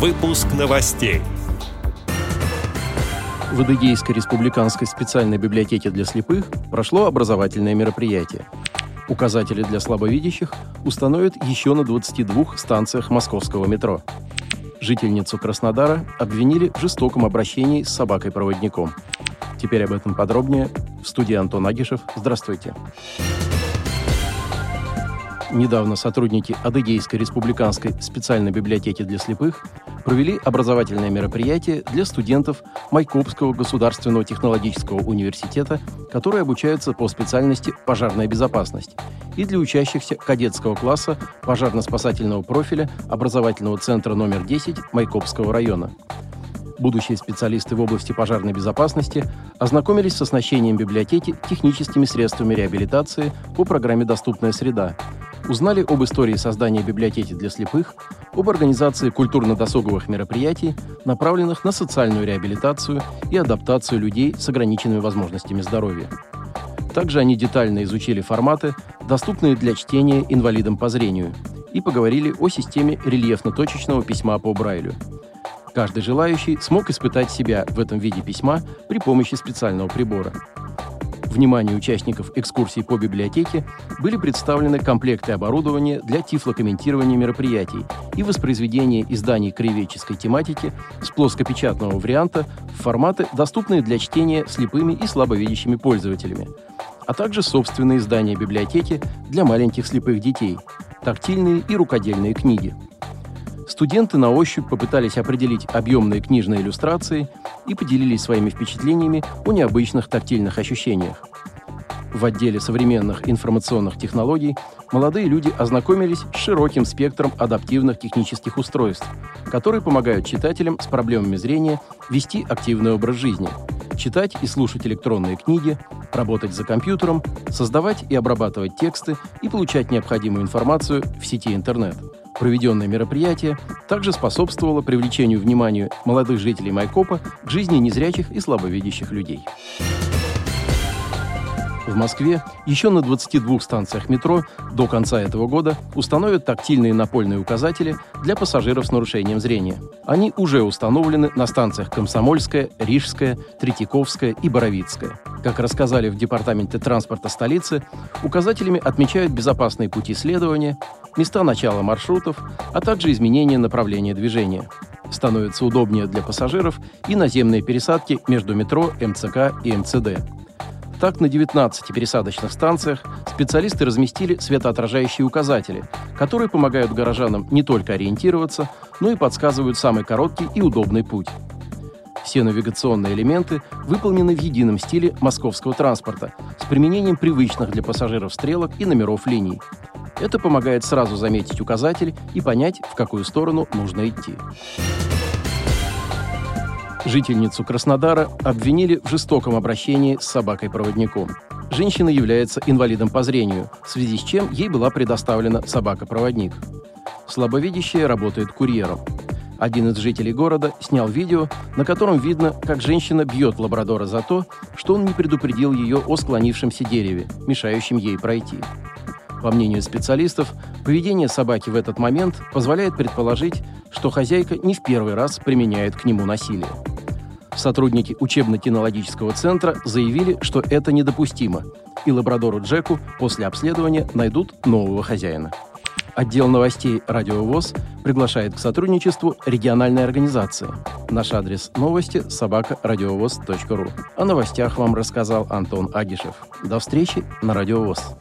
Выпуск новостей. В Адыгейской республиканской специальной библиотеке для слепых прошло образовательное мероприятие. Указатели для слабовидящих установят еще на 22 станциях московского метро. Жительницу Краснодара обвинили в жестоком обращении с собакой-проводником. Теперь об этом подробнее. В студии Антон Агишев. Здравствуйте. Недавно сотрудники Адыгейской республиканской специальной библиотеки для слепых провели образовательное мероприятие для студентов Майкопского государственного технологического университета, которые обучаются по специальности «Пожарная безопасность», и для учащихся кадетского класса пожарно-спасательного профиля образовательного центра номер 10 Майкопского района. Будущие специалисты в области пожарной безопасности ознакомились с оснащением библиотеки техническими средствами реабилитации по программе «Доступная среда», узнали об истории создания библиотеки для слепых, об организации культурно-досуговых мероприятий, направленных на социальную реабилитацию и адаптацию людей с ограниченными возможностями здоровья. Также они детально изучили форматы, доступные для чтения инвалидам по зрению, и поговорили о системе рельефно-точечного письма по Брайлю. Каждый желающий смог испытать себя в этом виде письма при помощи специального прибора – Вниманию участников экскурсий по библиотеке были представлены комплекты оборудования для тифлокомментирования мероприятий и воспроизведения изданий краеведческой тематики с плоскопечатного варианта в форматы, доступные для чтения слепыми и слабовидящими пользователями, а также собственные издания библиотеки для маленьких слепых детей, тактильные и рукодельные книги – Студенты на ощупь попытались определить объемные книжные иллюстрации и поделились своими впечатлениями о необычных тактильных ощущениях. В отделе современных информационных технологий молодые люди ознакомились с широким спектром адаптивных технических устройств, которые помогают читателям с проблемами зрения вести активный образ жизни, читать и слушать электронные книги, работать за компьютером, создавать и обрабатывать тексты и получать необходимую информацию в сети интернет – Проведенное мероприятие также способствовало привлечению внимания молодых жителей Майкопа к жизни незрячих и слабовидящих людей. В Москве еще на 22 станциях метро до конца этого года установят тактильные напольные указатели для пассажиров с нарушением зрения. Они уже установлены на станциях Комсомольская, Рижская, Третьяковская и Боровицкая. Как рассказали в Департаменте транспорта столицы, указателями отмечают безопасные пути следования, места начала маршрутов, а также изменение направления движения. Становится удобнее для пассажиров и наземные пересадки между метро, МЦК и МЦД. Так, на 19 пересадочных станциях специалисты разместили светоотражающие указатели, которые помогают горожанам не только ориентироваться, но и подсказывают самый короткий и удобный путь. Все навигационные элементы выполнены в едином стиле московского транспорта с применением привычных для пассажиров стрелок и номеров линий. Это помогает сразу заметить указатель и понять, в какую сторону нужно идти. Жительницу Краснодара обвинили в жестоком обращении с собакой-проводником. Женщина является инвалидом по зрению, в связи с чем ей была предоставлена собака-проводник. Слабовидящая работает курьером. Один из жителей города снял видео, на котором видно, как женщина бьет лабрадора за то, что он не предупредил ее о склонившемся дереве, мешающем ей пройти. По мнению специалистов, поведение собаки в этот момент позволяет предположить, что хозяйка не в первый раз применяет к нему насилие. Сотрудники учебно-кинологического центра заявили, что это недопустимо, и лабрадору Джеку после обследования найдут нового хозяина. Отдел новостей «Радиовоз» приглашает к сотрудничеству региональной организации. Наш адрес новости – собакарадиовоз.ру. О новостях вам рассказал Антон Агишев. До встречи на «Радиовоз».